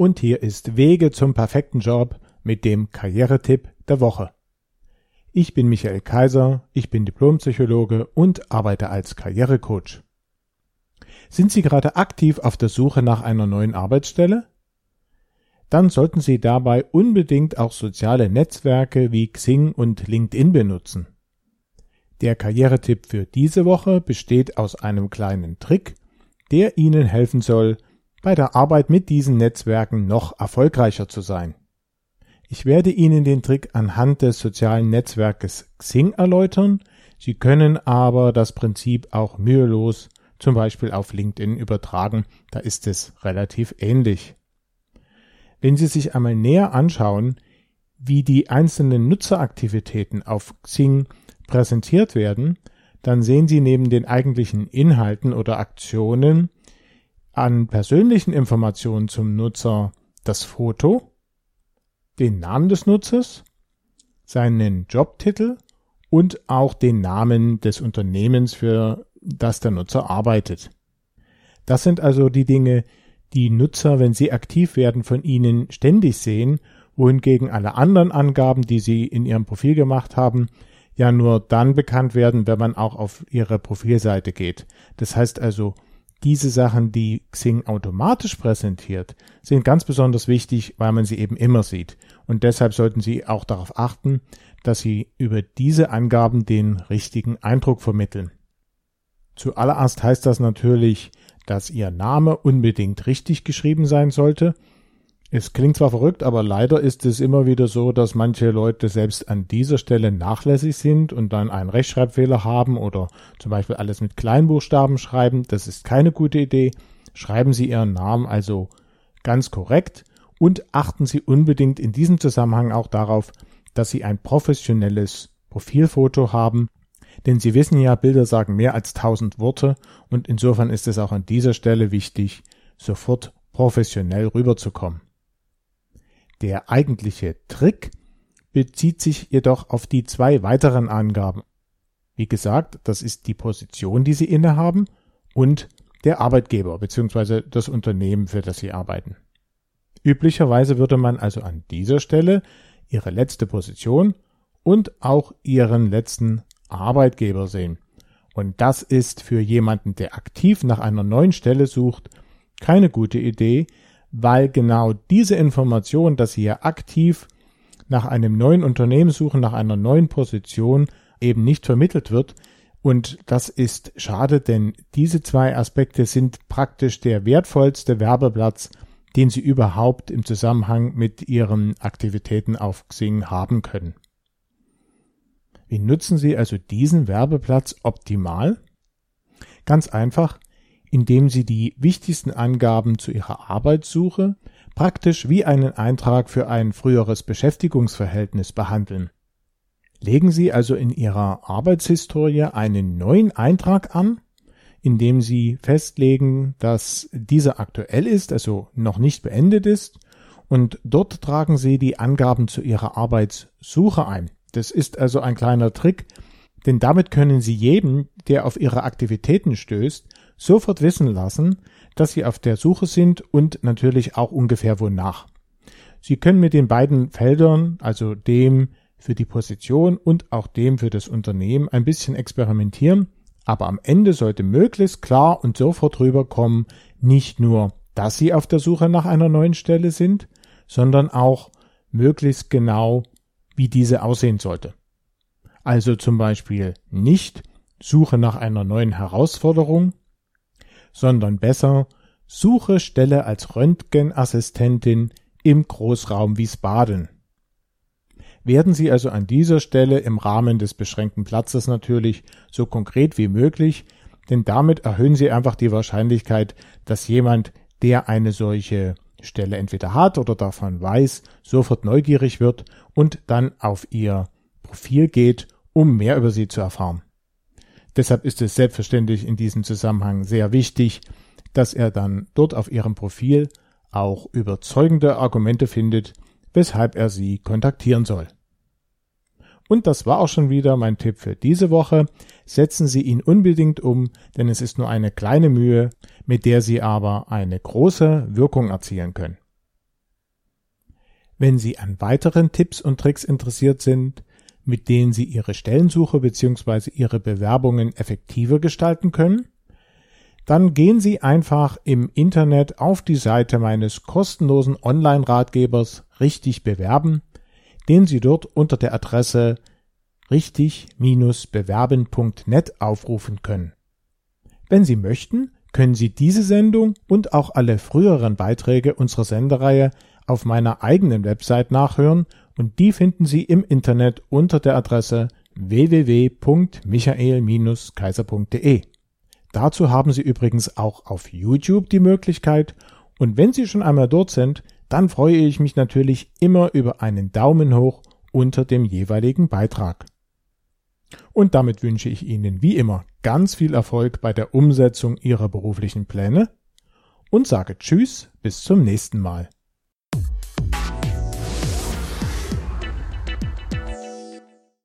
und hier ist Wege zum perfekten Job mit dem Karrieretipp der Woche. Ich bin Michael Kaiser, ich bin Diplompsychologe und arbeite als Karrierecoach. Sind Sie gerade aktiv auf der Suche nach einer neuen Arbeitsstelle? Dann sollten Sie dabei unbedingt auch soziale Netzwerke wie Xing und LinkedIn benutzen. Der Karrieretipp für diese Woche besteht aus einem kleinen Trick, der Ihnen helfen soll, bei der Arbeit mit diesen Netzwerken noch erfolgreicher zu sein. Ich werde Ihnen den Trick anhand des sozialen Netzwerkes Xing erläutern. Sie können aber das Prinzip auch mühelos zum Beispiel auf LinkedIn übertragen. Da ist es relativ ähnlich. Wenn Sie sich einmal näher anschauen, wie die einzelnen Nutzeraktivitäten auf Xing präsentiert werden, dann sehen Sie neben den eigentlichen Inhalten oder Aktionen an persönlichen Informationen zum Nutzer das Foto, den Namen des Nutzers, seinen Jobtitel und auch den Namen des Unternehmens, für das der Nutzer arbeitet. Das sind also die Dinge, die Nutzer, wenn sie aktiv werden, von Ihnen ständig sehen, wohingegen alle anderen Angaben, die Sie in Ihrem Profil gemacht haben, ja nur dann bekannt werden, wenn man auch auf Ihre Profilseite geht. Das heißt also, diese Sachen, die Xing automatisch präsentiert, sind ganz besonders wichtig, weil man sie eben immer sieht. Und deshalb sollten Sie auch darauf achten, dass Sie über diese Angaben den richtigen Eindruck vermitteln. Zuallererst heißt das natürlich, dass Ihr Name unbedingt richtig geschrieben sein sollte es klingt zwar verrückt, aber leider ist es immer wieder so, dass manche Leute selbst an dieser Stelle nachlässig sind und dann einen Rechtschreibfehler haben oder zum Beispiel alles mit Kleinbuchstaben schreiben. Das ist keine gute Idee. Schreiben Sie Ihren Namen also ganz korrekt und achten Sie unbedingt in diesem Zusammenhang auch darauf, dass Sie ein professionelles Profilfoto haben, denn Sie wissen ja, Bilder sagen mehr als tausend Worte und insofern ist es auch an dieser Stelle wichtig, sofort professionell rüberzukommen. Der eigentliche Trick bezieht sich jedoch auf die zwei weiteren Angaben. Wie gesagt, das ist die Position, die Sie innehaben und der Arbeitgeber bzw. das Unternehmen, für das Sie arbeiten. Üblicherweise würde man also an dieser Stelle Ihre letzte Position und auch Ihren letzten Arbeitgeber sehen. Und das ist für jemanden, der aktiv nach einer neuen Stelle sucht, keine gute Idee, weil genau diese Information, dass Sie ja aktiv nach einem neuen Unternehmen suchen, nach einer neuen Position eben nicht vermittelt wird. Und das ist schade, denn diese zwei Aspekte sind praktisch der wertvollste Werbeplatz, den Sie überhaupt im Zusammenhang mit Ihren Aktivitäten auf Xing haben können. Wie nutzen Sie also diesen Werbeplatz optimal? Ganz einfach, indem Sie die wichtigsten Angaben zu Ihrer Arbeitssuche praktisch wie einen Eintrag für ein früheres Beschäftigungsverhältnis behandeln. Legen Sie also in Ihrer Arbeitshistorie einen neuen Eintrag an, indem Sie festlegen, dass dieser aktuell ist, also noch nicht beendet ist, und dort tragen Sie die Angaben zu Ihrer Arbeitssuche ein. Das ist also ein kleiner Trick, denn damit können Sie jedem, der auf Ihre Aktivitäten stößt, sofort wissen lassen, dass Sie auf der Suche sind und natürlich auch ungefähr wonach. Sie können mit den beiden Feldern, also dem für die Position und auch dem für das Unternehmen, ein bisschen experimentieren, aber am Ende sollte möglichst klar und sofort rüberkommen, nicht nur, dass Sie auf der Suche nach einer neuen Stelle sind, sondern auch möglichst genau, wie diese aussehen sollte. Also zum Beispiel nicht Suche nach einer neuen Herausforderung, sondern besser Suche Stelle als Röntgenassistentin im Großraum Wiesbaden. Werden Sie also an dieser Stelle im Rahmen des beschränkten Platzes natürlich so konkret wie möglich, denn damit erhöhen Sie einfach die Wahrscheinlichkeit, dass jemand, der eine solche Stelle entweder hat oder davon weiß, sofort neugierig wird und dann auf Ihr Profil geht, um mehr über Sie zu erfahren. Deshalb ist es selbstverständlich in diesem Zusammenhang sehr wichtig, dass er dann dort auf Ihrem Profil auch überzeugende Argumente findet, weshalb er Sie kontaktieren soll. Und das war auch schon wieder mein Tipp für diese Woche. Setzen Sie ihn unbedingt um, denn es ist nur eine kleine Mühe, mit der Sie aber eine große Wirkung erzielen können. Wenn Sie an weiteren Tipps und Tricks interessiert sind, mit denen Sie Ihre Stellensuche bzw. Ihre Bewerbungen effektiver gestalten können, dann gehen Sie einfach im Internet auf die Seite meines kostenlosen Online-Ratgebers Richtig bewerben, den Sie dort unter der Adresse richtig-bewerben.net aufrufen können. Wenn Sie möchten, können Sie diese Sendung und auch alle früheren Beiträge unserer Sendereihe auf meiner eigenen Website nachhören und die finden Sie im Internet unter der Adresse www.michael-kaiser.de. Dazu haben Sie übrigens auch auf YouTube die Möglichkeit und wenn Sie schon einmal dort sind, dann freue ich mich natürlich immer über einen Daumen hoch unter dem jeweiligen Beitrag. Und damit wünsche ich Ihnen wie immer ganz viel Erfolg bei der Umsetzung Ihrer beruflichen Pläne und sage Tschüss bis zum nächsten Mal.